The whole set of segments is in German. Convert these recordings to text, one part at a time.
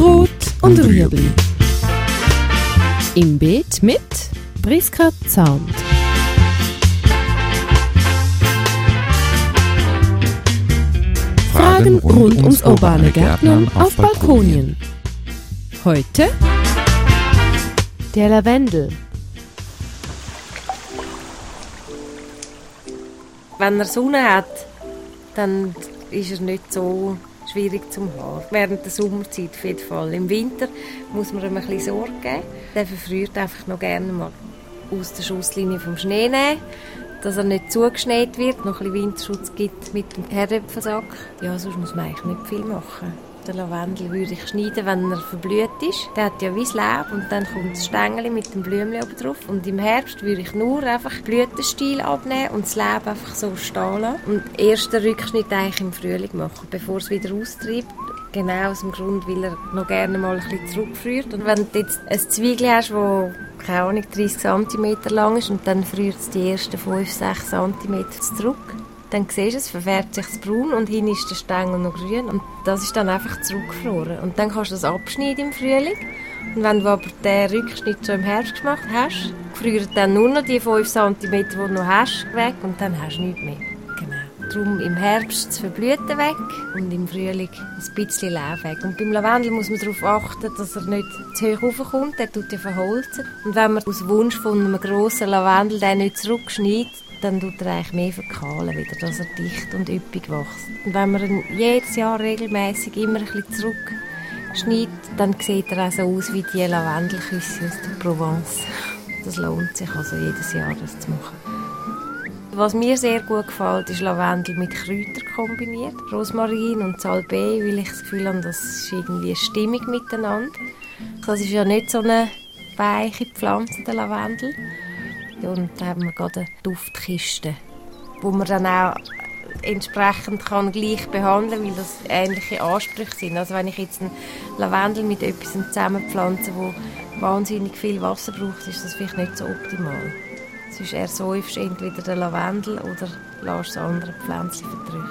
Rot und Rüebli. Im Beet mit Priska Zaunt. Fragen rund ums urbane Gärtnern auf Balkonien. Heute der Lavendel. Wenn er Sonne hat, dann ist er nicht so schwierig zum haben. Während der Sommerzeit auf jeden Fall. Im Winter muss man ihm ein bisschen Sorge geben. Der verfriert einfach noch gerne mal aus der Schusslinie vom Schnee nehmen, dass er nicht zugeschneit wird, noch ein bisschen Winterschutz gibt mit dem Herdöpfelsack. Ja, sonst muss man eigentlich nicht viel machen. Den Lavendel würde ich schneiden, wenn er verblüht ist. Der hat ja wie Laub und dann kommt das Stängel mit dem Blümchen oben drauf. Und im Herbst würde ich nur einfach Blütenstiel abnehmen und das Laub einfach so stehen lassen. Und erst den Rückschnitt eigentlich im Frühling machen, bevor es wieder austreibt. Genau aus dem Grund, weil er noch gerne mal ein bisschen zurückfriert. Und wenn du jetzt ein Zwiegel hast, das keine Ahnung, 30 cm lang ist und dann friert es die ersten 5, 6 cm zurück, dann siehst du, es verfärbt sich braun und hinten ist der Stängel noch grün und das ist dann einfach zurückgefroren. Und dann kannst du das abschneiden im Frühling und wenn du aber den Rückschnitt schon im Herbst gemacht hast, frieren dann nur noch die 5 cm, die du noch hast, weg und dann hast du nichts mehr. Darum im Herbst das Verblüten weg und im Frühling ein bisschen Laub weg. Und beim Lavendel muss man darauf achten, dass er nicht zu hoch raufkommt, der tut ja verholzen. Und wenn man aus Wunsch von einem grossen Lavendel den nicht zurückschneidet, dann tut er eigentlich mehr verkahlen wieder, dass er dicht und üppig wächst. Und wenn man ihn jedes Jahr regelmäßig immer ein bisschen zurückschneidet, dann sieht er auch so aus wie die Lavendelküsse aus der Provence. Das lohnt sich also jedes Jahr, das zu machen. Was mir sehr gut gefällt, ist Lavendel mit Kräutern kombiniert. Rosmarin und Salbei, weil ich das Gefühl habe, das ist irgendwie stimmig miteinander. Das ist ja nicht so eine weiche Pflanze, der Lavendel. Und da haben wir gerade eine Duftkiste, wo man dann auch entsprechend kann gleich behandeln weil das ähnliche Ansprüche sind. Also wenn ich jetzt einen Lavendel mit etwas zusammenpflanze, wo wahnsinnig viel Wasser braucht, ist das vielleicht nicht so optimal. Es ist eher so, entweder den Lavendel oder lässt das andere Pflänzchen vertrocknen.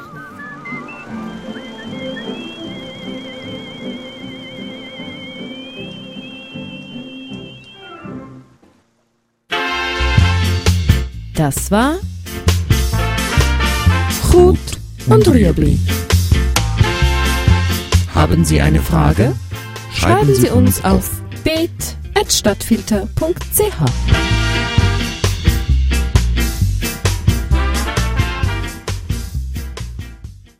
Das war Rot und Rüebli. Haben Sie eine Frage? Schreiben Sie uns auf beet.stadtfilter.ch.